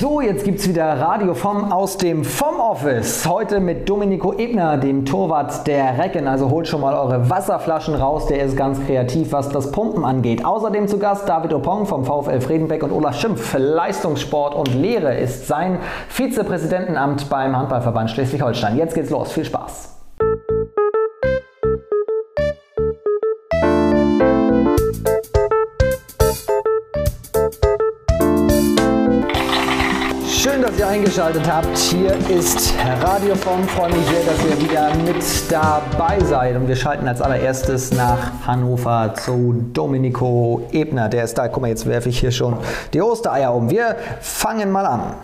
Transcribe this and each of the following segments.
So, jetzt gibt es wieder Radio vom aus dem vom Office. Heute mit Domenico Ebner, dem Torwart der Recken. Also holt schon mal eure Wasserflaschen raus, der ist ganz kreativ, was das Pumpen angeht. Außerdem zu Gast David Opong vom VfL Fredenbeck und Olaf Schimpf. Leistungssport und Lehre ist sein Vizepräsidentenamt beim Handballverband Schleswig-Holstein. Jetzt geht's los, viel Spaß. Eingeschaltet habt. Hier ist Radio vom. Freue mich sehr, dass ihr wieder mit dabei seid. Und wir schalten als allererstes nach Hannover zu Domenico Ebner. Der ist da. Guck mal, jetzt werfe ich hier schon die Ostereier um. Wir fangen mal an.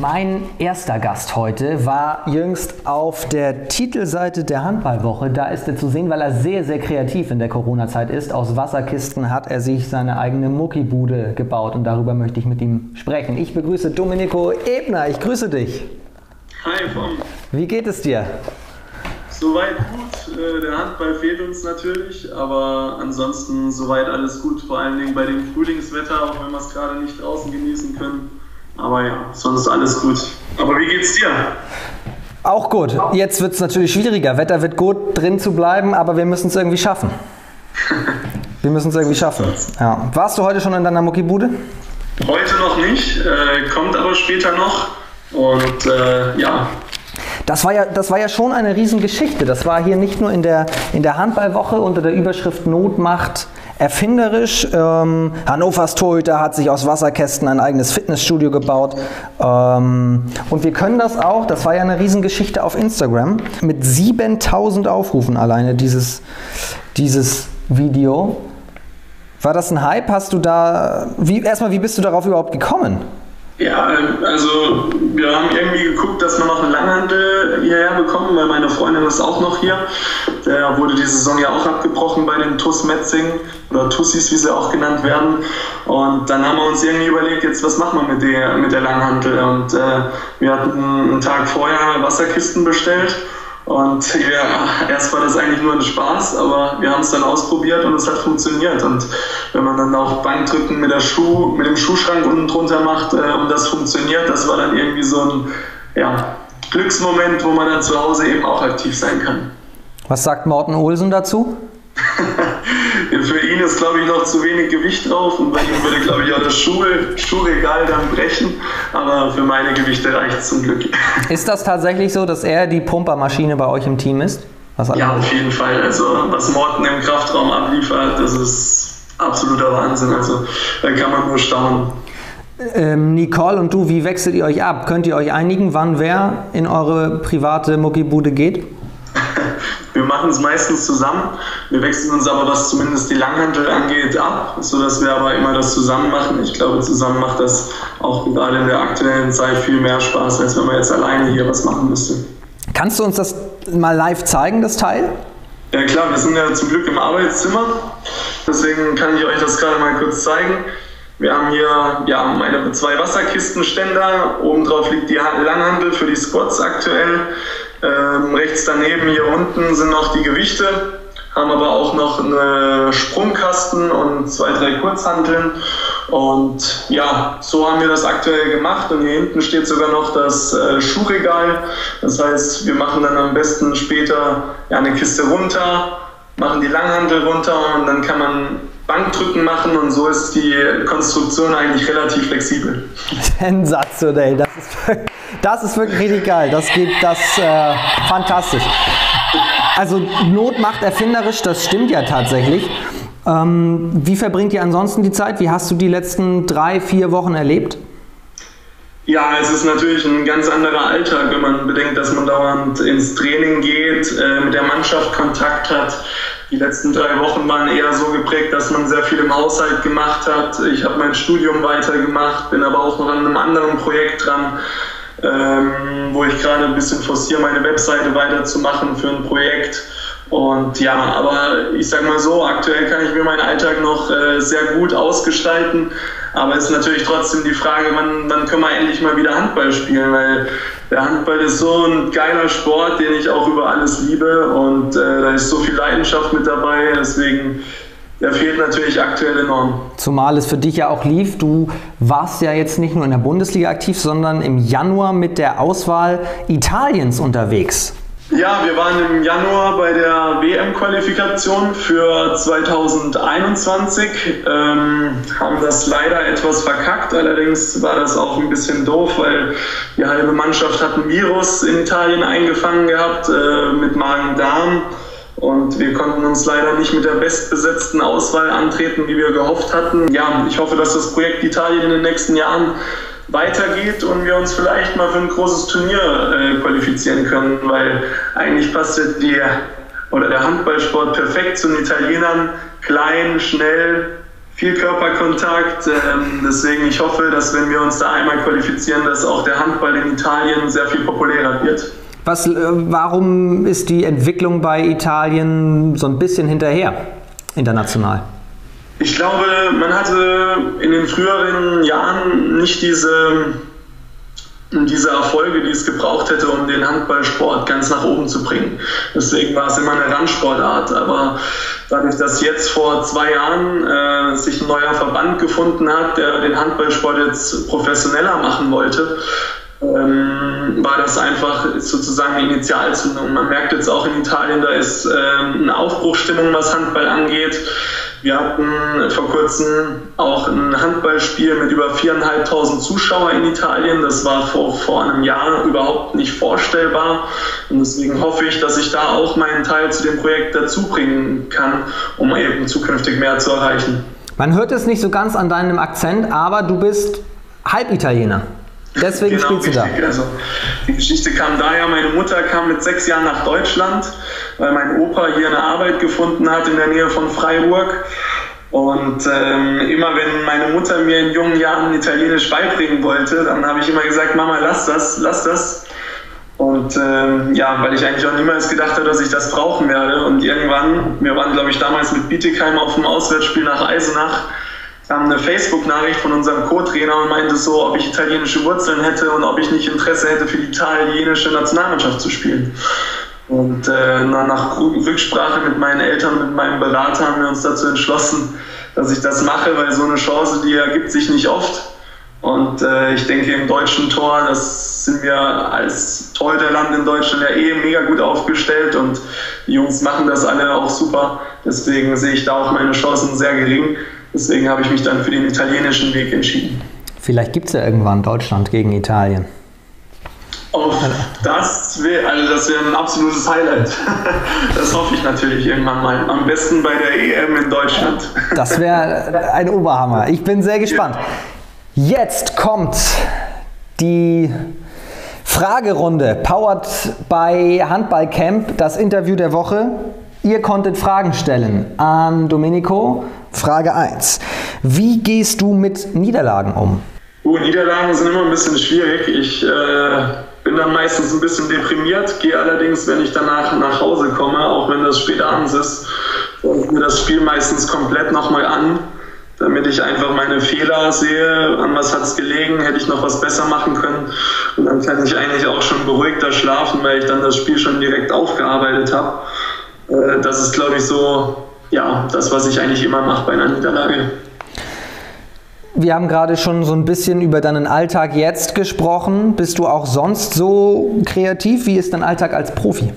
Mein erster Gast heute war jüngst auf der Titelseite der Handballwoche. Da ist er zu sehen, weil er sehr, sehr kreativ in der Corona-Zeit ist. Aus Wasserkisten hat er sich seine eigene Muckibude gebaut und darüber möchte ich mit ihm sprechen. Ich begrüße Domenico Ebner. Ich grüße dich. Hi, Vom. Wie geht es dir? Soweit gut. Äh, der Handball fehlt uns natürlich, aber ansonsten soweit alles gut. Vor allen Dingen bei dem Frühlingswetter, auch wenn wir es gerade nicht draußen genießen können. Aber ja, sonst alles gut. Aber wie geht's dir? Auch gut. Jetzt wird es natürlich schwieriger. Wetter wird gut, drin zu bleiben, aber wir müssen es irgendwie schaffen. Wir müssen es irgendwie schaffen. Ja. Warst du heute schon in deiner Muckibude? Heute noch nicht, äh, kommt aber später noch. Und äh, ja, das war ja, das war ja schon eine Riesengeschichte. Das war hier nicht nur in der, in der Handballwoche unter der Überschrift Notmacht erfinderisch. Ähm, Hannovers Torhüter hat sich aus Wasserkästen ein eigenes Fitnessstudio gebaut. Ähm, und wir können das auch, das war ja eine Riesengeschichte auf Instagram, mit 7000 Aufrufen alleine dieses, dieses Video. War das ein Hype? Hast du da, wie, erstmal, wie bist du darauf überhaupt gekommen? Ja, also wir haben irgendwie geguckt, dass wir noch einen Langhandel hierher bekommen, weil meine Freundin ist auch noch hier. Der wurde die Saison ja auch abgebrochen bei den TUS Metzing oder Tussis, wie sie auch genannt werden. Und dann haben wir uns irgendwie überlegt, jetzt was machen wir mit der, mit der Langhandel? Und äh, wir hatten einen Tag vorher Wasserkisten bestellt und ja, erst war das eigentlich nur ein Spaß, aber wir haben es dann ausprobiert und es hat funktioniert. Und wenn man dann auch Bankdrücken mit, der Schuh, mit dem Schuhschrank unten drunter macht äh, und das funktioniert, das war dann irgendwie so ein ja, Glücksmoment, wo man dann zu Hause eben auch aktiv sein kann. Was sagt Morten Olsen dazu? Für ihn ist, glaube ich, noch zu wenig Gewicht drauf und bei ihm würde, glaube ich, auch das Schuh, Schuhregal dann brechen. Aber für meine Gewichte reicht es zum Glück. Ist das tatsächlich so, dass er die Pumpermaschine bei euch im Team ist? ja, auf jeden Fall. Also, was Morten im Kraftraum abliefert, das ist absoluter Wahnsinn. Also, da kann man nur staunen. Ähm, Nicole und du, wie wechselt ihr euch ab? Könnt ihr euch einigen, wann wer in eure private Muckibude geht? Wir machen es meistens zusammen. Wir wechseln uns aber, was zumindest die Langhantel angeht, ab, sodass wir aber immer das zusammen machen. Ich glaube, zusammen macht das auch gerade in der aktuellen Zeit viel mehr Spaß, als wenn man jetzt alleine hier was machen müsste. Kannst du uns das mal live zeigen, das Teil? Ja klar, wir sind ja zum Glück im Arbeitszimmer. Deswegen kann ich euch das gerade mal kurz zeigen. Wir haben hier ja, meine zwei Wasserkistenständer. Obendrauf liegt die Langhandel für die Squats aktuell. Ähm, rechts daneben hier unten sind noch die Gewichte, haben aber auch noch einen Sprungkasten und zwei, drei Kurzhanteln. Und ja, so haben wir das aktuell gemacht. Und hier hinten steht sogar noch das äh, Schuhregal. Das heißt, wir machen dann am besten später ja, eine Kiste runter, machen die Langhantel runter und dann kann man Bankdrücken machen und so ist die Konstruktion eigentlich relativ flexibel. Sensationell, das ist, das ist wirklich richtig geil. Das geht das äh, fantastisch. Also Not macht erfinderisch, das stimmt ja tatsächlich. Ähm, wie verbringt ihr ansonsten die Zeit? Wie hast du die letzten drei, vier Wochen erlebt? Ja, es ist natürlich ein ganz anderer Alltag, wenn man bedenkt, dass man dauernd ins Training geht, äh, mit der Mannschaft Kontakt hat. Die letzten drei Wochen waren eher so geprägt, dass man sehr viel im Haushalt gemacht hat. Ich habe mein Studium weitergemacht, bin aber auch noch an einem anderen Projekt dran, ähm, wo ich gerade ein bisschen forciere, meine Webseite weiterzumachen für ein Projekt. Und ja, aber ich sag mal so, aktuell kann ich mir meinen Alltag noch äh, sehr gut ausgestalten. Aber es ist natürlich trotzdem die Frage, wann, wann können wir endlich mal wieder Handball spielen, weil der Handball ist so ein geiler Sport, den ich auch über alles liebe und äh, da ist so viel Leidenschaft mit dabei. Deswegen der fehlt natürlich aktuell enorm. Zumal es für dich ja auch lief. Du warst ja jetzt nicht nur in der Bundesliga aktiv, sondern im Januar mit der Auswahl Italiens unterwegs. Ja, wir waren im Januar bei der WM-Qualifikation für 2021, ähm, haben das leider etwas verkackt. Allerdings war das auch ein bisschen doof, weil die halbe Mannschaft hat ein Virus in Italien eingefangen gehabt äh, mit Magen-Darm. Und wir konnten uns leider nicht mit der bestbesetzten Auswahl antreten, wie wir gehofft hatten. Ja, ich hoffe, dass das Projekt Italien in den nächsten Jahren weitergeht und wir uns vielleicht mal für ein großes Turnier äh, qualifizieren können, weil eigentlich passt ja oder der Handballsport perfekt zu den Italienern. Klein, schnell, viel Körperkontakt. Ähm, deswegen, ich hoffe, dass wenn wir uns da einmal qualifizieren, dass auch der Handball in Italien sehr viel populärer wird. Was, äh, warum ist die Entwicklung bei Italien so ein bisschen hinterher international? Ich glaube, man hatte in den früheren Jahren nicht diese, diese Erfolge, die es gebraucht hätte, um den Handballsport ganz nach oben zu bringen. Deswegen war es immer eine Randsportart. Aber dadurch, dass jetzt vor zwei Jahren äh, sich ein neuer Verband gefunden hat, der den Handballsport jetzt professioneller machen wollte, ähm, war das einfach sozusagen eine Initialzündung. Man merkt jetzt auch in Italien, da ist ähm, eine Aufbruchstimmung, was Handball angeht. Wir hatten vor kurzem auch ein Handballspiel mit über 4.500 Zuschauern in Italien. Das war vor, vor einem Jahr überhaupt nicht vorstellbar. Und deswegen hoffe ich, dass ich da auch meinen Teil zu dem Projekt dazu bringen kann, um eben zukünftig mehr zu erreichen. Man hört es nicht so ganz an deinem Akzent, aber du bist Halbitaliener. Deswegen genau, spielst du richtig. da. Also, die Geschichte kam daher, meine Mutter kam mit sechs Jahren nach Deutschland, weil mein Opa hier eine Arbeit gefunden hat in der Nähe von Freiburg. Und ähm, immer wenn meine Mutter mir in jungen Jahren Italienisch beibringen wollte, dann habe ich immer gesagt, Mama, lass das, lass das. Und ähm, ja, weil ich eigentlich auch niemals gedacht habe, dass ich das brauchen werde. Und irgendwann, wir waren, glaube ich, damals mit Bietigheim auf dem Auswärtsspiel nach Eisenach, kam eine Facebook-Nachricht von unserem Co-Trainer und meinte so, ob ich italienische Wurzeln hätte und ob ich nicht Interesse hätte, für die italienische Nationalmannschaft zu spielen. Und äh, nach Rücksprache mit meinen Eltern, mit meinem Berater haben wir uns dazu entschlossen, dass ich das mache, weil so eine Chance, die ergibt sich nicht oft. Und äh, ich denke, im deutschen Tor, das sind wir als Torhüterland in Deutschland ja eh mega gut aufgestellt und die Jungs machen das alle auch super. Deswegen sehe ich da auch meine Chancen sehr gering. Deswegen habe ich mich dann für den italienischen Weg entschieden. Vielleicht gibt es ja irgendwann Deutschland gegen Italien. Oh, das wäre also das wär ein absolutes Highlight. Das hoffe ich natürlich irgendwann mal. Am besten bei der EM in Deutschland. Das wäre ein Oberhammer. Ich bin sehr gespannt. Jetzt kommt die Fragerunde, powered bei Handballcamp, das Interview der Woche. Ihr konntet Fragen stellen an Domenico. Frage 1. Wie gehst du mit Niederlagen um? Uh, Niederlagen sind immer ein bisschen schwierig. Ich äh, bin dann meistens ein bisschen deprimiert, gehe allerdings, wenn ich danach nach Hause komme, auch wenn das spät abends ist, ich mir das Spiel meistens komplett nochmal an, damit ich einfach meine Fehler sehe, an was hat es gelegen, hätte ich noch was besser machen können. Und dann kann ich eigentlich auch schon beruhigter schlafen, weil ich dann das Spiel schon direkt aufgearbeitet habe. Äh, das ist, glaube ich, so ja, das, was ich eigentlich immer mache bei einer Niederlage. Wir haben gerade schon so ein bisschen über deinen Alltag jetzt gesprochen. Bist du auch sonst so kreativ? Wie ist dein Alltag als Profi?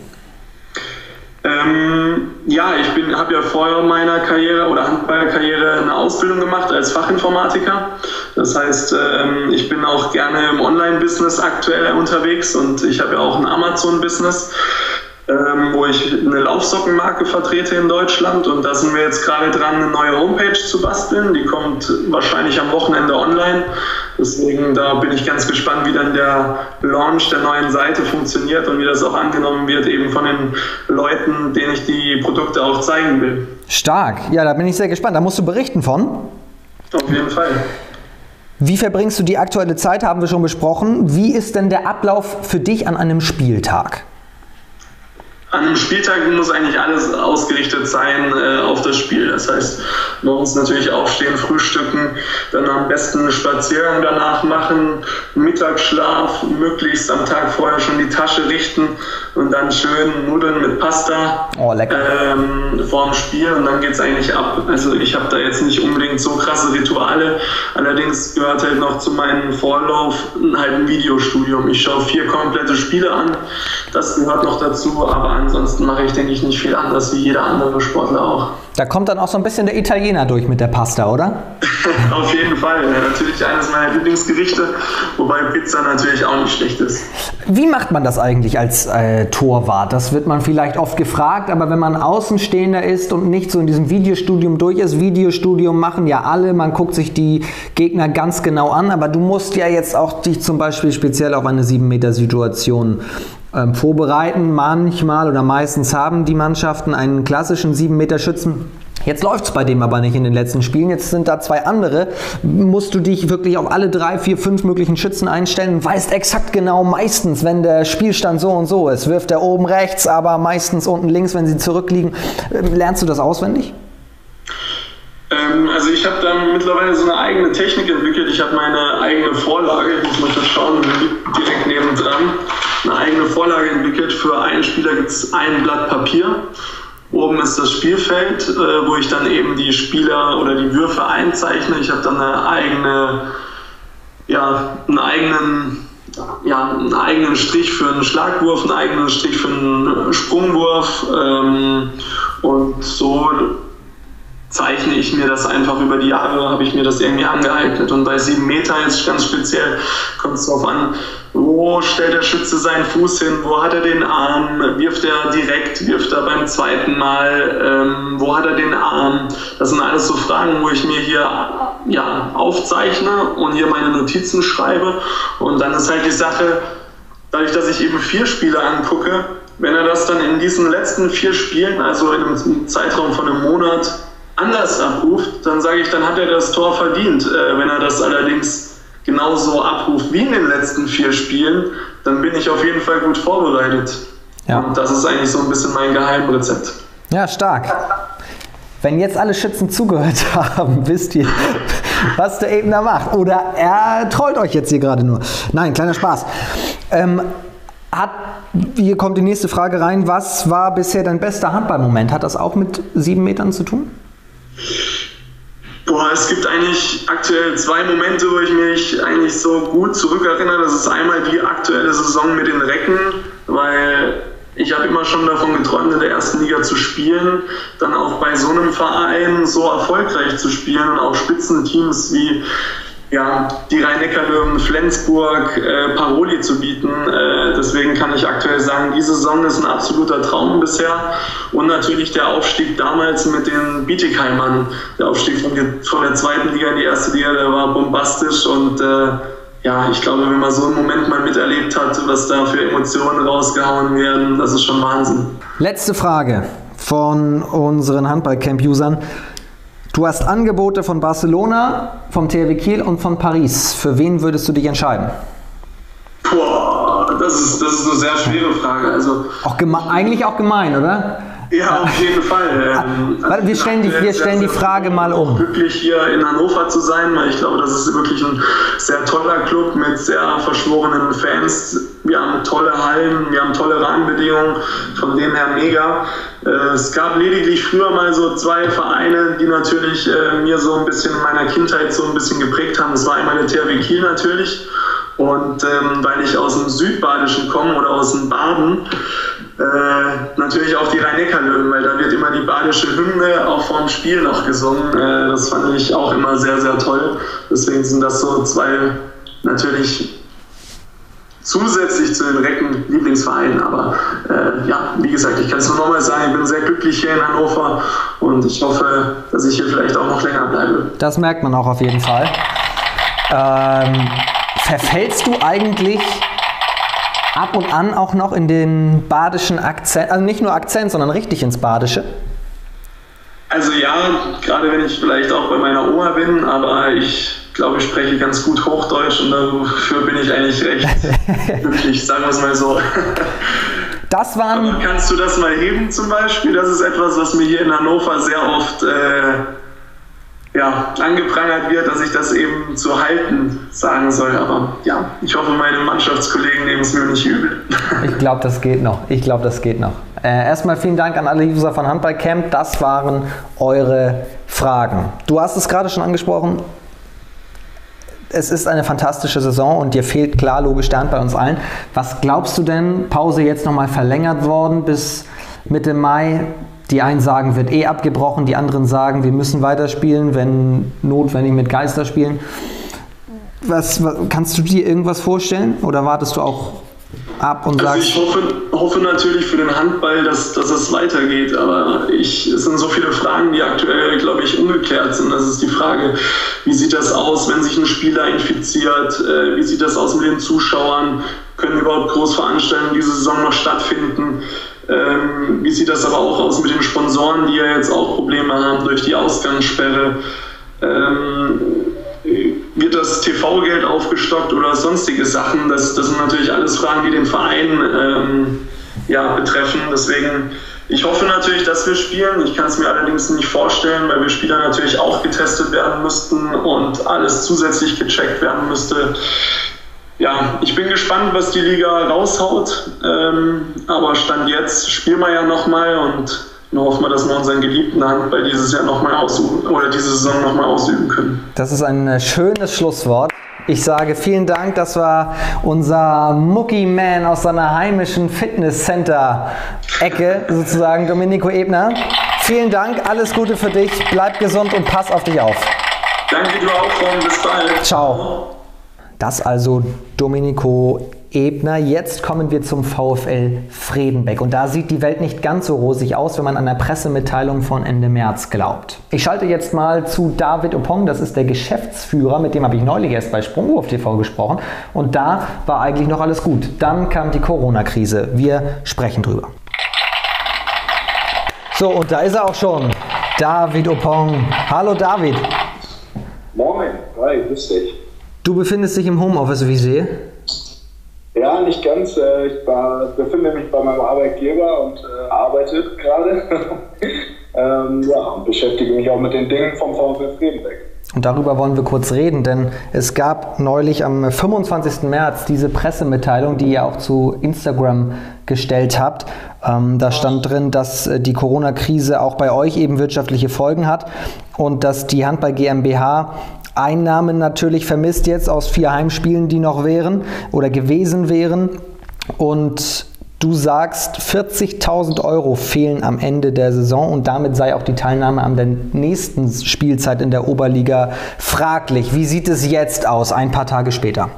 Ähm, ja, ich habe ja vor meiner Karriere oder Handballkarriere eine Ausbildung gemacht als Fachinformatiker. Das heißt, ähm, ich bin auch gerne im Online-Business aktuell unterwegs und ich habe ja auch ein Amazon-Business ähm, wo ich eine Laufsockenmarke vertrete in Deutschland. Und da sind wir jetzt gerade dran, eine neue Homepage zu basteln. Die kommt wahrscheinlich am Wochenende online. Deswegen da bin ich ganz gespannt, wie dann der Launch der neuen Seite funktioniert und wie das auch angenommen wird, eben von den Leuten, denen ich die Produkte auch zeigen will. Stark. Ja, da bin ich sehr gespannt. Da musst du berichten von. Auf jeden Fall. Wie verbringst du die aktuelle Zeit, haben wir schon besprochen. Wie ist denn der Ablauf für dich an einem Spieltag? An einem Spieltag muss eigentlich alles ausgerichtet sein äh, auf das Spiel. Das heißt, morgens natürlich aufstehen, frühstücken, dann am besten einen Spaziergang danach machen, Mittagsschlaf, möglichst am Tag vorher schon die Tasche richten und dann schön Nudeln mit Pasta oh, ähm, vorm Spiel und dann geht es eigentlich ab. Also ich habe da jetzt nicht unbedingt so krasse Rituale, allerdings gehört halt noch zu meinem Vorlauf halt ein Videostudium. Ich schaue vier komplette Spiele an, das gehört noch dazu, aber ansonsten mache ich, denke ich, nicht viel anders wie jeder andere Sportler auch. Da kommt dann auch so ein bisschen der Italiener durch mit der Pasta, oder? Auf jeden Fall. Natürlich eines meiner Lieblingsgerichte, wobei Pizza natürlich auch nicht schlecht ist. Wie macht man das eigentlich als äh, Torwart? Das wird man vielleicht oft gefragt, aber wenn man Außenstehender ist und nicht so in diesem Videostudium durch ist, Videostudium machen ja alle, man guckt sich die Gegner ganz genau an, aber du musst ja jetzt auch dich zum Beispiel speziell auf eine 7-Meter-Situation ähm, vorbereiten. Manchmal oder meistens haben die Mannschaften einen klassischen 7-Meter-Schützen. Jetzt läuft es bei dem aber nicht in den letzten Spielen. Jetzt sind da zwei andere. Musst du dich wirklich auf alle drei, vier, fünf möglichen Schützen einstellen? Weißt exakt genau meistens, wenn der Spielstand so und so ist. Wirft er oben rechts, aber meistens unten links, wenn sie zurückliegen. Ähm, lernst du das auswendig? Ähm, also ich habe da mittlerweile so eine eigene Technik entwickelt. Ich habe meine eigene Vorlage, ich muss mal schauen, direkt nebendran, eine eigene Vorlage entwickelt. Für einen Spieler gibt es ein Blatt Papier. Oben ist das Spielfeld, äh, wo ich dann eben die Spieler oder die Würfe einzeichne. Ich habe dann eine eigene, ja, einen eigenen ja, einen eigenen Strich für einen Schlagwurf, einen eigenen Strich für einen Sprungwurf ähm, und so zeichne ich mir das einfach über die Jahre, habe ich mir das irgendwie angeeignet. Und bei sieben Meter jetzt ganz speziell kommt es darauf an, wo stellt der Schütze seinen Fuß hin, wo hat er den Arm, wirft er direkt, wirft er beim zweiten Mal, ähm, wo hat er den Arm. Das sind alles so Fragen, wo ich mir hier ja, aufzeichne und hier meine Notizen schreibe. Und dann ist halt die Sache, dadurch, dass ich eben vier Spiele angucke, wenn er das dann in diesen letzten vier Spielen, also in einem Zeitraum von einem Monat, anders abruft, dann sage ich, dann hat er das Tor verdient. Äh, wenn er das allerdings genauso abruft wie in den letzten vier Spielen, dann bin ich auf jeden Fall gut vorbereitet. Ja. Und das ist eigentlich so ein bisschen mein Geheimrezept. Ja, stark. Wenn jetzt alle Schützen zugehört haben, wisst ihr, was der eben da macht. Oder er trollt euch jetzt hier gerade nur. Nein, kleiner Spaß. Ähm, hat, hier kommt die nächste Frage rein. Was war bisher dein bester Handballmoment? Hat das auch mit sieben Metern zu tun? Boah, es gibt eigentlich aktuell zwei Momente, wo ich mich eigentlich so gut zurückerinnere. Das ist einmal die aktuelle Saison mit den Recken, weil ich habe immer schon davon geträumt, in der ersten Liga zu spielen, dann auch bei so einem Verein so erfolgreich zu spielen und auch Spitzenteams wie ja, die Rhein-Neckar-Löwen Flensburg äh, Paroli zu bieten. Äh, deswegen kann ich aktuell sagen, diese Saison ist ein absoluter Traum bisher. Und natürlich der Aufstieg damals mit den Bietigheimern. Der Aufstieg von, die, von der zweiten Liga in die erste Liga, der war bombastisch. Und äh, ja, ich glaube, wenn man so einen Moment mal miterlebt hat, was da für Emotionen rausgehauen werden, das ist schon Wahnsinn. Letzte Frage von unseren Handballcamp-Usern. Du hast Angebote von Barcelona, vom THW Kiel und von Paris. Für wen würdest du dich entscheiden? Boah, das ist, das ist eine sehr schwere Frage. Also, auch eigentlich auch gemein, oder? Ja, auf jeden Fall. Ähm, Warte, wir stellen die, wir stellen die Frage mal um. Glücklich hier in Hannover zu sein, weil ich glaube, das ist wirklich ein sehr toller Club mit sehr verschworenen Fans. Wir haben tolle Hallen, wir haben tolle Rahmenbedingungen, von dem her mega. Äh, es gab lediglich früher mal so zwei Vereine, die natürlich äh, mir so ein bisschen in meiner Kindheit so ein bisschen geprägt haben. Das war einmal der THW Kiel natürlich. Und ähm, weil ich aus dem Südbadischen komme oder aus dem Baden, äh, natürlich auch die Rhein-Neckar-Löwen, weil da wird immer die badische Hymne auch vorm Spiel noch gesungen. Äh, das fand ich auch immer sehr, sehr toll. Deswegen sind das so zwei natürlich zusätzlich zu den Recken Lieblingsvereinen. Aber äh, ja, wie gesagt, ich kann es nur nochmal sagen, ich bin sehr glücklich hier in Hannover und ich hoffe, dass ich hier vielleicht auch noch länger bleibe. Das merkt man auch auf jeden Fall. Ähm, verfällst du eigentlich ab und an auch noch in den badischen Akzent, also nicht nur Akzent, sondern richtig ins Badische? Also ja, gerade wenn ich vielleicht auch bei meiner Oma bin, aber ich glaube, ich spreche ganz gut Hochdeutsch und dafür bin ich eigentlich recht glücklich, sagen wir es mal so. Das waren. Aber kannst du das mal heben zum Beispiel? Das ist etwas, was mir hier in Hannover sehr oft äh, ja, angeprangert wird, dass ich das eben zu halten sagen soll. Aber ja, ich hoffe, meine Mannschaftskollegen nehmen es mir nicht übel. Ich glaube, das geht noch. Ich glaube, das geht noch. Äh, erstmal vielen Dank an alle User von Handballcamp. Das waren eure Fragen. Du hast es gerade schon angesprochen. Es ist eine fantastische Saison und dir fehlt klar logisch Hand bei uns allen. Was glaubst du denn? Pause jetzt nochmal verlängert worden bis Mitte Mai. Die einen sagen, wird eh abgebrochen, die anderen sagen, wir müssen weiterspielen, wenn notwendig mit Geister spielen. Was, was, kannst du dir irgendwas vorstellen oder wartest du auch ab und also sagst. Ich hoffe, hoffe natürlich für den Handball, dass, dass es weitergeht, aber ich, es sind so viele Fragen, die aktuell, glaube ich, ungeklärt sind. Das ist die Frage, wie sieht das aus, wenn sich ein Spieler infiziert? Äh, wie sieht das aus mit den Zuschauern? Können überhaupt Großveranstaltungen diese Saison noch stattfinden? Ähm, wie sieht das aber auch aus mit den Sponsoren, die ja jetzt auch Probleme haben durch die Ausgangssperre? Ähm, wird das TV-Geld aufgestockt oder sonstige Sachen? Das, das sind natürlich alles Fragen, die den Verein ähm, ja, betreffen. Deswegen, ich hoffe natürlich, dass wir spielen. Ich kann es mir allerdings nicht vorstellen, weil wir Spieler natürlich auch getestet werden müssten und alles zusätzlich gecheckt werden müsste ja, ich bin gespannt, was die Liga raushaut. Ähm, aber Stand jetzt spielen wir ja nochmal und dann hoffen wir, dass wir unseren geliebten Handball dieses Jahr nochmal ausüben oder diese Saison nochmal ausüben können. Das ist ein äh, schönes Schlusswort. Ich sage vielen Dank, das war unser Mucky Man aus seiner heimischen Fitnesscenter-Ecke, sozusagen Domenico Ebner. Vielen Dank, alles Gute für dich, bleib gesund und pass auf dich auf. Danke, du auch, Ron. bis bald. Ciao. Das also Domenico Ebner. Jetzt kommen wir zum VfL Fredenbeck. Und da sieht die Welt nicht ganz so rosig aus, wenn man an der Pressemitteilung von Ende März glaubt. Ich schalte jetzt mal zu David Opong, das ist der Geschäftsführer, mit dem habe ich neulich erst bei Sprungwurf TV gesprochen. Und da war eigentlich noch alles gut. Dann kam die Corona-Krise. Wir sprechen drüber. So, und da ist er auch schon. David Opong. Hallo David. Moin, hi, grüß dich. Du befindest dich im Homeoffice, wie ich sehe. Ja, nicht ganz. Äh, ich war, befinde mich bei meinem Arbeitgeber und äh, arbeite gerade. ähm, ja, und beschäftige mich auch mit den Dingen vom VfL Friedenbeck. Und darüber wollen wir kurz reden, denn es gab neulich am 25. März diese Pressemitteilung, die ihr auch zu Instagram gestellt habt. Ähm, da stand drin, dass äh, die Corona-Krise auch bei euch eben wirtschaftliche Folgen hat und dass die Handball GmbH Einnahmen natürlich vermisst jetzt aus vier Heimspielen, die noch wären oder gewesen wären. Und du sagst, 40.000 Euro fehlen am Ende der Saison und damit sei auch die Teilnahme an der nächsten Spielzeit in der Oberliga fraglich. Wie sieht es jetzt aus, ein paar Tage später?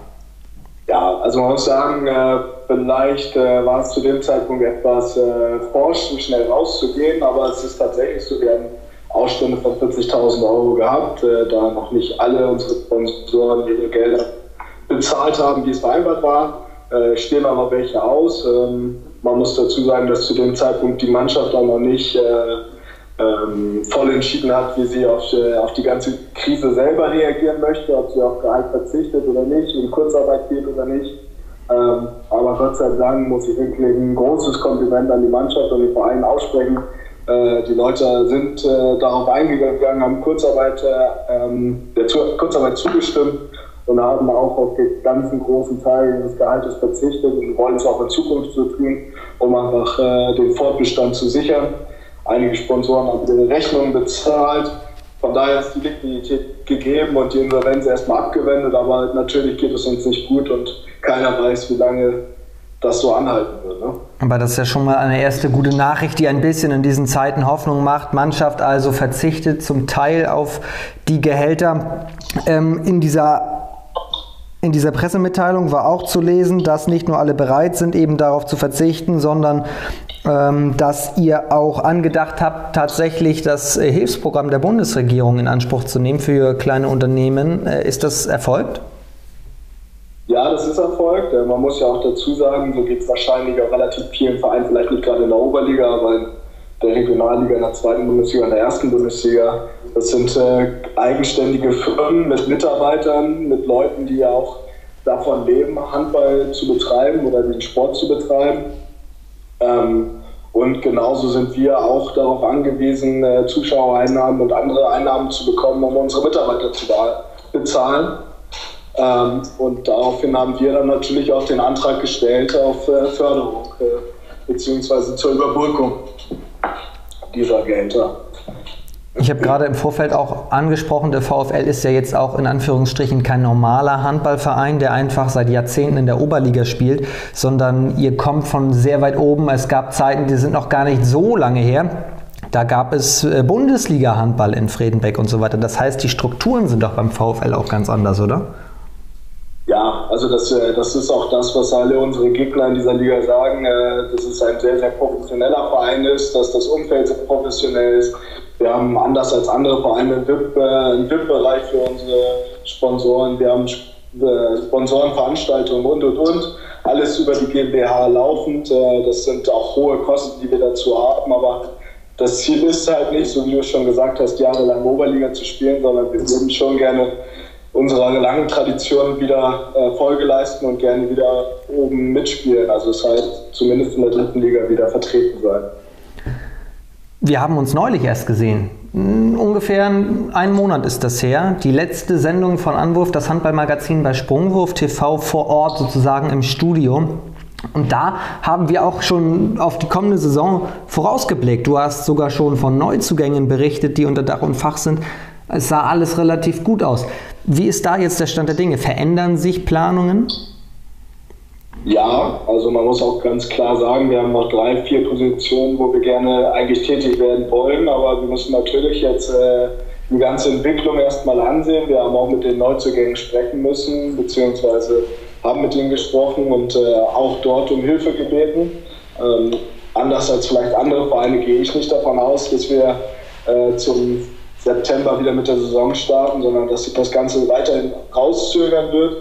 Ja, also man muss sagen, äh, vielleicht äh, war es zu dem Zeitpunkt etwas äh, schnell rauszugehen, aber es ist tatsächlich so, wir haben Ausstände von 40.000 Euro gehabt, äh, da noch nicht alle unsere Sponsoren ihre Gelder bezahlt haben, wie es vereinbart war. Äh, stehen aber welche aus. Ähm, man muss dazu sagen, dass zu dem Zeitpunkt die Mannschaft auch noch nicht äh, ähm, voll entschieden hat, wie sie auf, äh, auf die ganze Krise selber reagieren möchte, ob sie auf Gehalt verzichtet oder nicht, in Kurzarbeit geht oder nicht. Ähm, aber Gott sei Dank muss ich wirklich ein großes Kompliment an die Mannschaft und den Verein aussprechen, die Leute sind äh, darauf eingegangen, haben Kurzarbeit, äh, ähm, der Kurzarbeit zugestimmt und haben auch auf den ganzen großen Teil des Gehaltes verzichtet und wollen es auch in Zukunft so tun, um einfach den Fortbestand zu sichern. Einige Sponsoren haben ihre Rechnungen bezahlt. Von daher ist die Liquidität gegeben und die Insolvenz erstmal abgewendet, aber natürlich geht es uns nicht gut und keiner weiß, wie lange das so anhalten wird. Ne? Aber das ist ja schon mal eine erste gute Nachricht, die ein bisschen in diesen Zeiten Hoffnung macht. Mannschaft also verzichtet zum Teil auf die Gehälter. Ähm, in dieser in dieser Pressemitteilung war auch zu lesen, dass nicht nur alle bereit sind, eben darauf zu verzichten, sondern ähm, dass ihr auch angedacht habt, tatsächlich das Hilfsprogramm der Bundesregierung in Anspruch zu nehmen für kleine Unternehmen. Äh, ist das erfolgt? Ja, das ist erfolgt. Äh, man muss ja auch dazu sagen, so geht es wahrscheinlich auch relativ vielen Vereinen, vielleicht nicht gerade in der Oberliga, aber in der Regionalliga, in der zweiten Bundesliga, in der ersten Bundesliga. Das sind äh, eigenständige Firmen mit Mitarbeitern, mit Leuten, die ja auch davon leben, Handball zu betreiben oder den Sport zu betreiben. Ähm, Und genauso sind wir auch darauf angewiesen, äh, Zuschauereinnahmen und andere Einnahmen zu bekommen, um unsere Mitarbeiter zu bezahlen. Ähm, und daraufhin haben wir dann natürlich auch den Antrag gestellt auf äh, Förderung äh, bzw. zur Überbrückung dieser Gelder. Ich habe gerade im Vorfeld auch angesprochen, der VfL ist ja jetzt auch in Anführungsstrichen kein normaler Handballverein, der einfach seit Jahrzehnten in der Oberliga spielt, sondern ihr kommt von sehr weit oben. Es gab Zeiten, die sind noch gar nicht so lange her. Da gab es äh, Bundesliga-Handball in Fredenbeck und so weiter. Das heißt, die Strukturen sind doch beim VfL auch ganz anders, oder? Also das, äh, das ist auch das, was alle unsere Gegner in dieser Liga sagen, äh, dass es ein sehr, sehr professioneller Verein ist, dass das Umfeld sehr professionell ist wir haben anders als andere Vereine einen VIP-Bereich für unsere Sponsoren. Wir haben äh, Sponsorenveranstaltungen und und und. Alles über die GmbH laufend. Äh, das sind auch hohe Kosten, die wir dazu haben. Aber das Ziel ist halt nicht, so wie du schon gesagt hast, jahrelang Oberliga zu spielen, sondern wir würden schon gerne unserer langen Tradition wieder äh, Folge leisten und gerne wieder oben mitspielen. Also das heißt, zumindest in der dritten Liga wieder vertreten sein. Wir haben uns neulich erst gesehen. Ungefähr einen Monat ist das her. Die letzte Sendung von Anwurf, das Handballmagazin bei Sprungwurf TV vor Ort sozusagen im Studio. Und da haben wir auch schon auf die kommende Saison vorausgeblickt. Du hast sogar schon von Neuzugängen berichtet, die unter Dach und Fach sind. Es sah alles relativ gut aus. Wie ist da jetzt der Stand der Dinge? Verändern sich Planungen? Ja, also man muss auch ganz klar sagen, wir haben noch drei, vier Positionen, wo wir gerne eigentlich tätig werden wollen, aber wir müssen natürlich jetzt äh, die ganze Entwicklung erstmal ansehen. Wir haben auch mit den Neuzugängen sprechen müssen, beziehungsweise haben mit ihnen gesprochen und äh, auch dort um Hilfe gebeten. Ähm, anders als vielleicht andere Vereine gehe ich nicht davon aus, dass wir äh, zum September wieder mit der Saison starten, sondern dass sich das Ganze weiterhin rauszögern wird.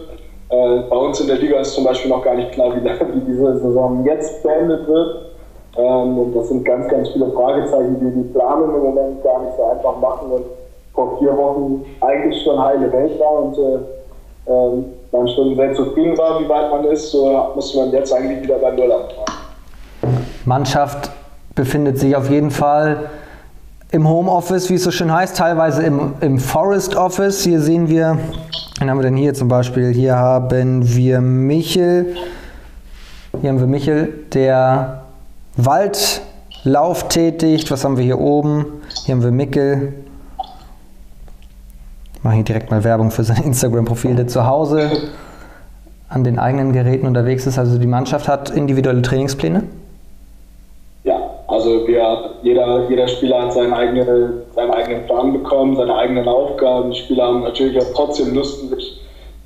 Äh, bei uns in der Liga ist zum Beispiel noch gar nicht klar, wie, wie diese Saison jetzt beendet wird. Ähm, und das sind ganz, ganz viele Fragezeichen, die die Planung im Moment gar nicht so einfach machen. Und vor vier Wochen eigentlich schon heile Welt war und äh, äh, man schon sehr zufrieden war, wie weit man ist, so muss man jetzt eigentlich wieder bei Null anfangen. Mannschaft befindet sich auf jeden Fall im Homeoffice, wie es so schön heißt, teilweise im, im Forest Office. Hier sehen wir Wen haben wir denn hier zum Beispiel? Hier haben wir Michel. Hier haben wir Michel, der Waldlauf tätigt. Was haben wir hier oben? Hier haben wir Mickel. Ich mache hier direkt mal Werbung für sein Instagram-Profil, der zu Hause an den eigenen Geräten unterwegs ist. Also die Mannschaft hat individuelle Trainingspläne? Also wir, jeder, jeder Spieler hat seinen eigenen, seinen eigenen Plan bekommen, seine eigenen Aufgaben. Die Spieler haben natürlich auch trotzdem Lust, sich,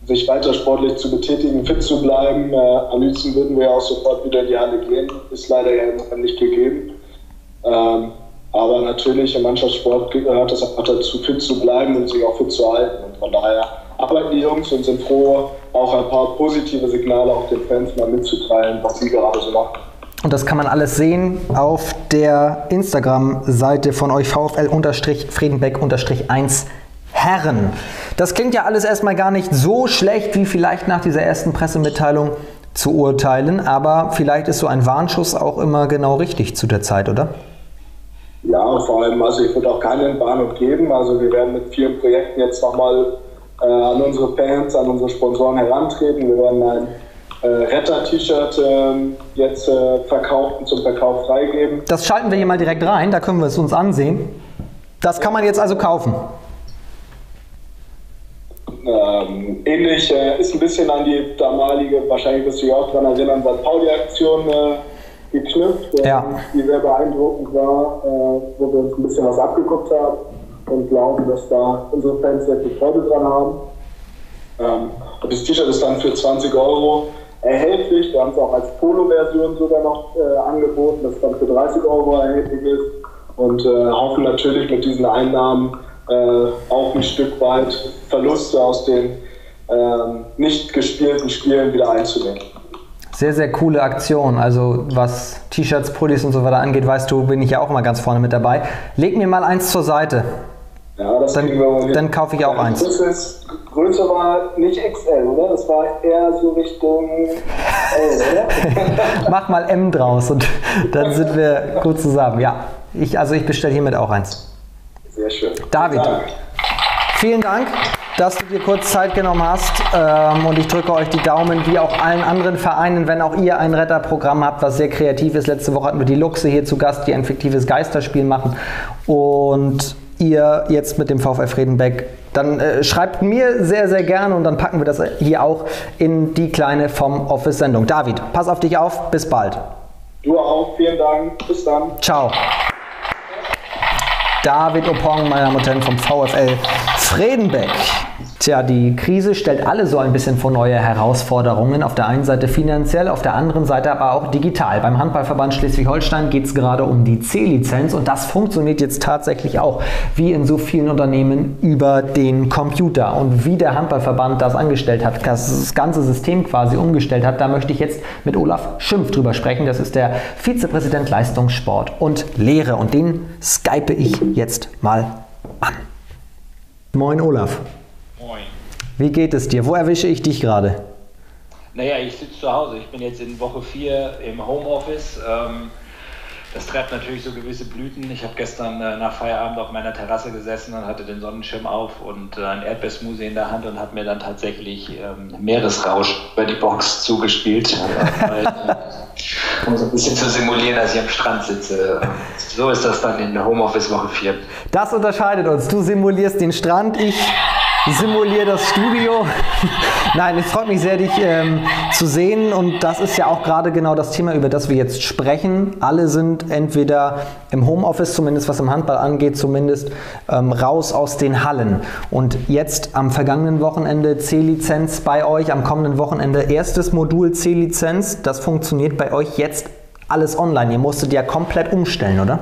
sich weiter sportlich zu betätigen, fit zu bleiben. Äh, am würden wir auch sofort wieder in die Halle gehen. Ist leider ja nicht gegeben. Ähm, aber natürlich im Mannschaftssport gehört es auch dazu, fit zu bleiben und sich auch fit zu halten. Und von daher arbeiten die Jungs und sind froh, auch ein paar positive Signale auch den Fans mal mitzuteilen, was sie gerade so machen. Und das kann man alles sehen auf der Instagram-Seite von euch VfL-Friedenbeck-1 Herren. Das klingt ja alles erstmal gar nicht so schlecht, wie vielleicht nach dieser ersten Pressemitteilung zu urteilen, aber vielleicht ist so ein Warnschuss auch immer genau richtig zu der Zeit, oder? Ja, vor allem, also ich würde auch keinen Warnung geben. Also wir werden mit vielen Projekten jetzt nochmal äh, an unsere Fans, an unsere Sponsoren herantreten. Wir werden ein äh, Retter-T-Shirt äh, jetzt äh, verkaufen, zum Verkauf freigeben. Das schalten wir hier mal direkt rein, da können wir es uns ansehen. Das kann man jetzt also kaufen. Ähm, ähnlich äh, ist ein bisschen an die damalige, wahrscheinlich wirst du dich auch daran erinnern, St. Pauli-Aktion äh, geknüpft, äh, ja. die sehr beeindruckend war, wo wir uns ein bisschen was abgeguckt haben und glauben, dass da unsere Fans sehr viel Freude dran haben. Ähm, das T-Shirt ist dann für 20 Euro erhältlich. Wir haben es auch als Polo-Version sogar noch äh, angeboten, das dann für 30 Euro erhältlich ist. Und äh, hoffen natürlich mit diesen Einnahmen äh, auch ein Stück weit Verluste aus den ähm, nicht gespielten Spielen wieder einzunehmen. Sehr, sehr coole Aktion. Also was T-Shirts, Pullis und so weiter angeht, weißt du, bin ich ja auch immer ganz vorne mit dabei. Leg mir mal eins zur Seite. Ja, das dann, dann kaufe ich auch ja, eins. Ist, Größe war nicht XL, oder? Das war eher so Richtung L, oder? Mach mal M draus und dann sind wir gut zusammen. Ja, ich, also ich bestelle hiermit auch eins. Sehr schön. David, vielen Dank dass du dir kurz Zeit genommen hast. Ähm, und ich drücke euch die Daumen, wie auch allen anderen Vereinen, wenn auch ihr ein Retterprogramm habt, was sehr kreativ ist. Letzte Woche hatten wir die Luchse hier zu Gast, die ein fiktives Geisterspiel machen. Und ihr jetzt mit dem VfL Friedenbeck, dann äh, schreibt mir sehr, sehr gerne und dann packen wir das hier auch in die kleine vom Office-Sendung. David, pass auf dich auf, bis bald. Du auch, vielen Dank, bis dann. Ciao. David Opong, meine Damen und Herren vom VfL Fredenbeck. Tja, die Krise stellt alle so ein bisschen vor neue Herausforderungen. Auf der einen Seite finanziell, auf der anderen Seite aber auch digital. Beim Handballverband Schleswig-Holstein geht es gerade um die C-Lizenz und das funktioniert jetzt tatsächlich auch, wie in so vielen Unternehmen, über den Computer. Und wie der Handballverband das angestellt hat, das ganze System quasi umgestellt hat, da möchte ich jetzt mit Olaf Schimpf drüber sprechen. Das ist der Vizepräsident Leistungssport und Lehre und den skype ich jetzt mal an. Moin Olaf. Wie geht es dir? Wo erwische ich dich gerade? Naja, ich sitze zu Hause. Ich bin jetzt in Woche 4 im Homeoffice. Ähm, das treibt natürlich so gewisse Blüten. Ich habe gestern äh, nach Feierabend auf meiner Terrasse gesessen und hatte den Sonnenschirm auf und äh, ein Erdbeersmoothie in der Hand und habe mir dann tatsächlich ähm, Meeresrausch über die Box zugespielt, äh, um so ein bisschen zu simulieren, dass ich am Strand sitze. So ist das dann in Homeoffice Woche 4. Das unterscheidet uns. Du simulierst den Strand, ich simuliere das Studio. Nein, es freut mich sehr, dich ähm, zu sehen. Und das ist ja auch gerade genau das Thema, über das wir jetzt sprechen. Alle sind entweder im Homeoffice, zumindest was im Handball angeht, zumindest ähm, raus aus den Hallen. Und jetzt am vergangenen Wochenende C-Lizenz bei euch, am kommenden Wochenende erstes Modul C-Lizenz. Das funktioniert bei euch jetzt alles online. Ihr musstet ja komplett umstellen, oder?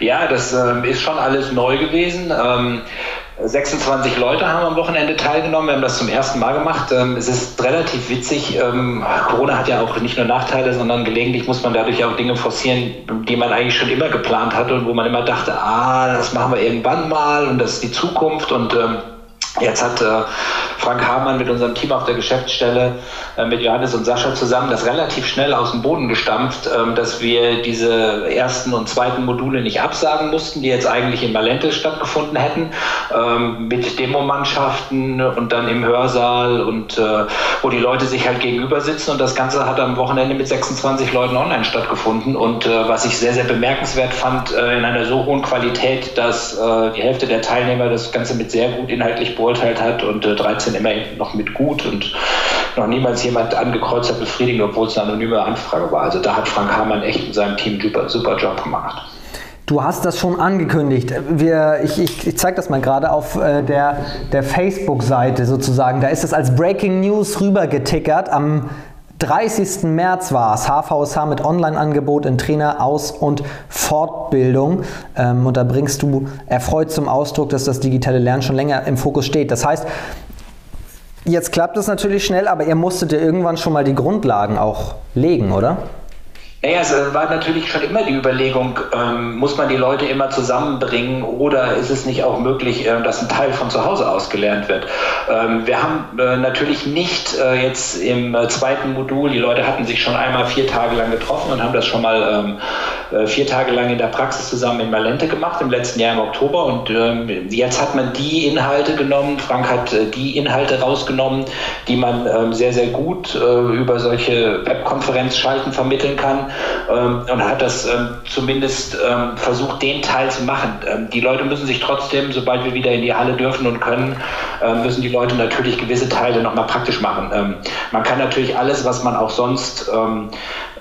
Ja, das ähm, ist schon alles neu gewesen. Ähm, 26 Leute haben am Wochenende teilgenommen. Wir haben das zum ersten Mal gemacht. Ähm, es ist relativ witzig. Ähm, Corona hat ja auch nicht nur Nachteile, sondern gelegentlich muss man dadurch auch Dinge forcieren, die man eigentlich schon immer geplant hatte und wo man immer dachte, ah, das machen wir irgendwann mal und das ist die Zukunft und ähm, Jetzt hat äh, Frank Hamann mit unserem Team auf der Geschäftsstelle, äh, mit Johannes und Sascha zusammen, das relativ schnell aus dem Boden gestampft, äh, dass wir diese ersten und zweiten Module nicht absagen mussten, die jetzt eigentlich in Valente stattgefunden hätten, ähm, mit Demomannschaften und dann im Hörsaal und äh, wo die Leute sich halt gegenüber sitzen. Und das Ganze hat am Wochenende mit 26 Leuten online stattgefunden. Und äh, was ich sehr, sehr bemerkenswert fand, äh, in einer so hohen Qualität, dass die Hälfte der Teilnehmer das Ganze mit sehr gut inhaltlich beurteilt hat und 13 sind immerhin noch mit gut und noch niemals jemand angekreuzt hat, befriedigen, obwohl es eine anonyme Anfrage war. Also da hat Frank Hamann echt in seinem Team super, super Job gemacht. Du hast das schon angekündigt. Wir, ich, ich, ich zeige das mal gerade auf äh, der, der Facebook-Seite sozusagen. Da ist es als Breaking News rübergetickert. Am 30. März war es. HVSH mit Online-Angebot in Trainer, Aus- und Fortbildung. Ähm, und da bringst du erfreut zum Ausdruck, dass das digitale Lernen schon länger im Fokus steht. Das heißt, jetzt klappt es natürlich schnell, aber ihr musstet ja irgendwann schon mal die Grundlagen auch legen, oder? Naja, es äh, war natürlich schon immer die Überlegung, ähm, muss man die Leute immer zusammenbringen oder ist es nicht auch möglich, äh, dass ein Teil von zu Hause aus gelernt wird? Ähm, wir haben äh, natürlich nicht äh, jetzt im äh, zweiten Modul, die Leute hatten sich schon einmal vier Tage lang getroffen und haben das schon mal ähm, äh, vier Tage lang in der Praxis zusammen in Malente gemacht, im letzten Jahr im Oktober. Und ähm, jetzt hat man die Inhalte genommen, Frank hat die Inhalte rausgenommen, die man ähm, sehr, sehr gut über solche Webkonferenzschalten vermitteln kann ähm, und hat das ähm, zumindest ähm, versucht, den Teil zu machen. Ähm, die Leute müssen sich trotzdem, sobald wir wieder in die Halle dürfen und können, müssen die Leute natürlich gewisse Teile nochmal praktisch machen. Man kann natürlich alles, was man auch sonst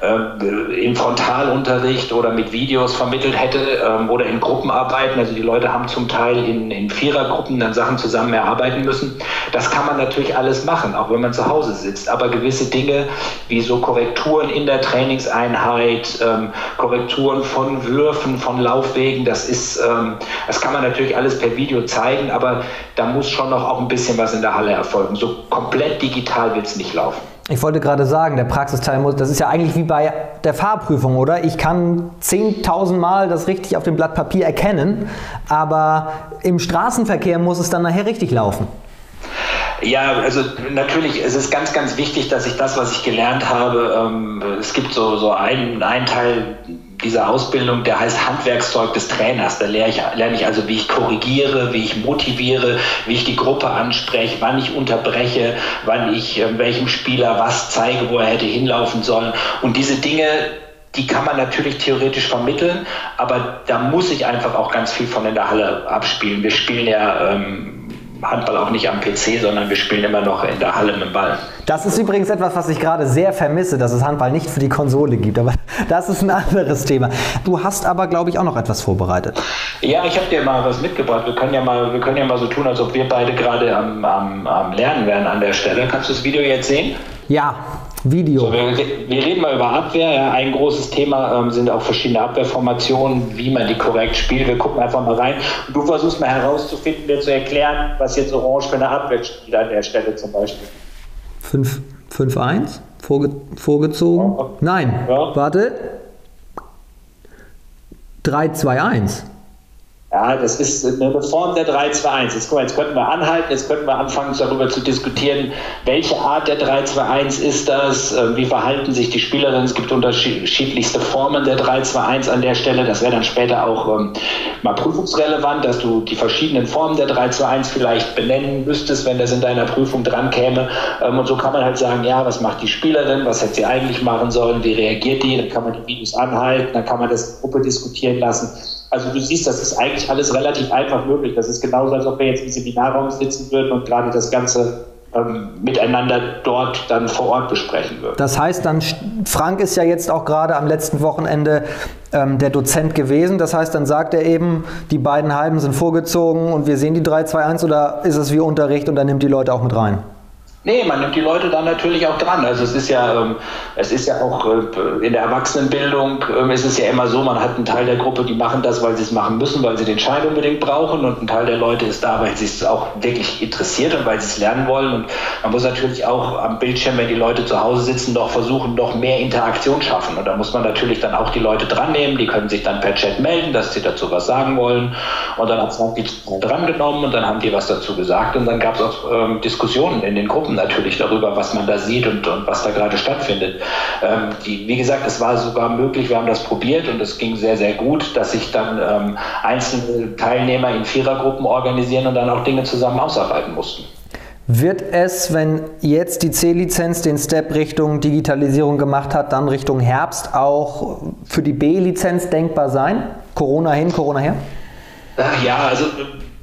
äh, im Frontalunterricht oder mit Videos vermittelt hätte ähm, oder in Gruppenarbeiten. Also die Leute haben zum Teil in, in Vierergruppen dann Sachen zusammen erarbeiten müssen. Das kann man natürlich alles machen, auch wenn man zu Hause sitzt. Aber gewisse Dinge wie so Korrekturen in der Trainingseinheit, ähm, Korrekturen von Würfen, von Laufwegen, das ist, ähm, das kann man natürlich alles per Video zeigen, aber da muss schon noch auch ein bisschen was in der Halle erfolgen. So komplett digital wird es nicht laufen. Ich wollte gerade sagen, der Praxisteil muss, das ist ja eigentlich wie bei der Fahrprüfung, oder? Ich kann 10.000 Mal das richtig auf dem Blatt Papier erkennen, aber im Straßenverkehr muss es dann nachher richtig laufen. Ja, also natürlich, es ist ganz, ganz wichtig, dass ich das, was ich gelernt habe, ähm, es gibt so, so einen, einen Teil dieser Ausbildung, der heißt Handwerkszeug des Trainers. Da lerne ich, lerne ich also, wie ich korrigiere, wie ich motiviere, wie ich die Gruppe anspreche, wann ich unterbreche, wann ich äh, welchem Spieler was zeige, wo er hätte hinlaufen sollen. Und diese Dinge, die kann man natürlich theoretisch vermitteln, aber da muss ich einfach auch ganz viel von in der Halle abspielen. Wir spielen ja ähm, Handball auch nicht am PC, sondern wir spielen immer noch in der Halle mit dem Ball. Das ist übrigens etwas, was ich gerade sehr vermisse, dass es Handball nicht für die Konsole gibt. Aber das ist ein anderes Thema. Du hast aber, glaube ich, auch noch etwas vorbereitet. Ja, ich habe dir mal was mitgebracht. Wir können ja mal, wir können ja mal so tun, als ob wir beide gerade am, am, am Lernen wären an der Stelle. Kannst du das Video jetzt sehen? Ja, Video. So, wir, wir, reden mal über Abwehr. Ja, ein großes Thema ähm, sind auch verschiedene Abwehrformationen, wie man die korrekt spielt. Wir gucken einfach mal rein. Und du versuchst mal herauszufinden, mir zu erklären, was jetzt Orange für eine Abwehr spielt an der Stelle zum Beispiel. 5-1? Vorge vorgezogen? Oh, okay. Nein, ja. warte. 3-2-1. Ja, das ist eine Form der 3-2-1. Jetzt, jetzt könnten wir anhalten, jetzt könnten wir anfangen, darüber zu diskutieren, welche Art der 3-2-1 ist das, äh, wie verhalten sich die Spielerinnen. Es gibt unterschiedlichste Formen der 3-2-1 an der Stelle. Das wäre dann später auch ähm, mal prüfungsrelevant, dass du die verschiedenen Formen der 3-2-1 vielleicht benennen müsstest, wenn das in deiner Prüfung dran käme. Ähm, und so kann man halt sagen, ja, was macht die Spielerin, was hätte sie eigentlich machen sollen, wie reagiert die, dann kann man die Videos anhalten, dann kann man das in Gruppe diskutieren lassen also du siehst, das ist eigentlich alles relativ einfach möglich. Das ist genauso, als ob wir jetzt im Seminarraum sitzen würden und gerade das Ganze ähm, miteinander dort dann vor Ort besprechen würden. Das heißt dann, Frank ist ja jetzt auch gerade am letzten Wochenende ähm, der Dozent gewesen. Das heißt, dann sagt er eben, die beiden Halben sind vorgezogen und wir sehen die 3-2-1 oder ist es wie Unterricht und dann nimmt die Leute auch mit rein? Nee, man nimmt die Leute dann natürlich auch dran. Also es ist ja, ähm, es ist ja auch äh, in der Erwachsenenbildung ähm, ist ja immer so, man hat einen Teil der Gruppe, die machen das, weil sie es machen müssen, weil sie den Schein unbedingt brauchen und ein Teil der Leute ist da, weil sie es auch wirklich interessiert und weil sie es lernen wollen. Und man muss natürlich auch am Bildschirm, wenn die Leute zu Hause sitzen, doch versuchen, noch mehr Interaktion schaffen. Und da muss man natürlich dann auch die Leute dran nehmen, die können sich dann per Chat melden, dass sie dazu was sagen wollen. Und dann hat es die dran genommen und dann haben die was dazu gesagt und dann gab es auch ähm, Diskussionen in den Gruppen natürlich darüber, was man da sieht und, und was da gerade stattfindet. Ähm, die, wie gesagt, es war sogar möglich, wir haben das probiert und es ging sehr, sehr gut, dass sich dann ähm, einzelne Teilnehmer in Vierergruppen organisieren und dann auch Dinge zusammen ausarbeiten mussten. Wird es, wenn jetzt die C-Lizenz den Step Richtung Digitalisierung gemacht hat, dann Richtung Herbst auch für die B-Lizenz denkbar sein? Corona hin, Corona her? Ja, also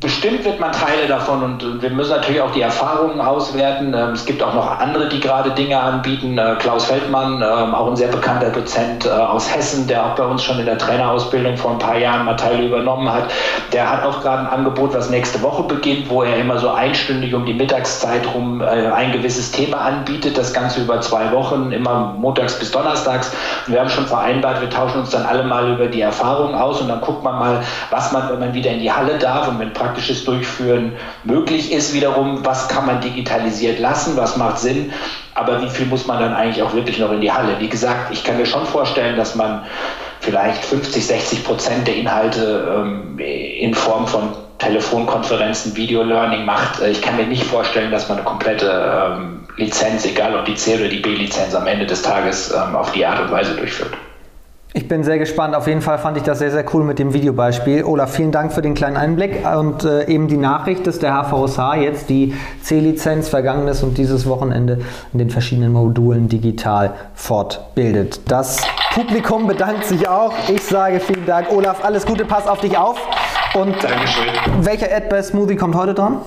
Bestimmt wird man Teile davon und wir müssen natürlich auch die Erfahrungen auswerten. Ähm, es gibt auch noch andere, die gerade Dinge anbieten. Äh, Klaus Feldmann, ähm, auch ein sehr bekannter Dozent äh, aus Hessen, der auch bei uns schon in der Trainerausbildung vor ein paar Jahren mal Teile übernommen hat, der hat auch gerade ein Angebot, was nächste Woche beginnt, wo er immer so einstündig um die Mittagszeit rum äh, ein gewisses Thema anbietet. Das Ganze über zwei Wochen, immer montags bis donnerstags. Und wir haben schon vereinbart, wir tauschen uns dann alle mal über die Erfahrungen aus und dann guckt man mal, was man, wenn man wieder in die Halle darf und wenn praktisch praktisches Durchführen möglich ist. Wiederum, was kann man digitalisiert lassen, was macht Sinn, aber wie viel muss man dann eigentlich auch wirklich noch in die Halle? Wie gesagt, ich kann mir schon vorstellen, dass man vielleicht 50, 60 Prozent der Inhalte ähm, in Form von Telefonkonferenzen, Video-Learning macht. Ich kann mir nicht vorstellen, dass man eine komplette ähm, Lizenz, egal ob die C- oder die B-Lizenz, am Ende des Tages ähm, auf die Art und Weise durchführt. Ich bin sehr gespannt. Auf jeden Fall fand ich das sehr, sehr cool mit dem Videobeispiel. Olaf, vielen Dank für den kleinen Einblick und äh, eben die Nachricht, dass der HVSH jetzt die C-Lizenz vergangenes und dieses Wochenende in den verschiedenen Modulen digital fortbildet. Das Publikum bedankt sich auch. Ich sage vielen Dank. Olaf, alles Gute, pass auf dich auf. Und Dankeschön. welcher Erdbeer-Smoothie kommt heute dran?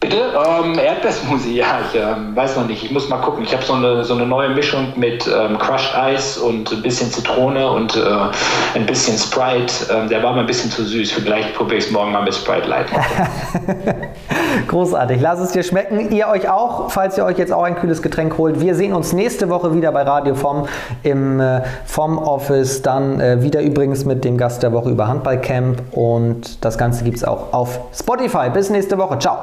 Bitte? Ähm, Erdbeersmoothie, ja, ich ähm, weiß noch nicht. Ich muss mal gucken. Ich habe so eine, so eine neue Mischung mit ähm, Crushed Eis und ein bisschen Zitrone und äh, ein bisschen Sprite. Ähm, der war mal ein bisschen zu süß. Vielleicht probiere ich es morgen mal mit Sprite Light. Großartig. Lass es dir schmecken. Ihr euch auch, falls ihr euch jetzt auch ein kühles Getränk holt. Wir sehen uns nächste Woche wieder bei Radio vom im äh, vom Office. Dann äh, wieder übrigens mit dem Gast der Woche über Handballcamp. Und das Ganze gibt es auch auf Spotify. Bis nächste Woche. Ciao.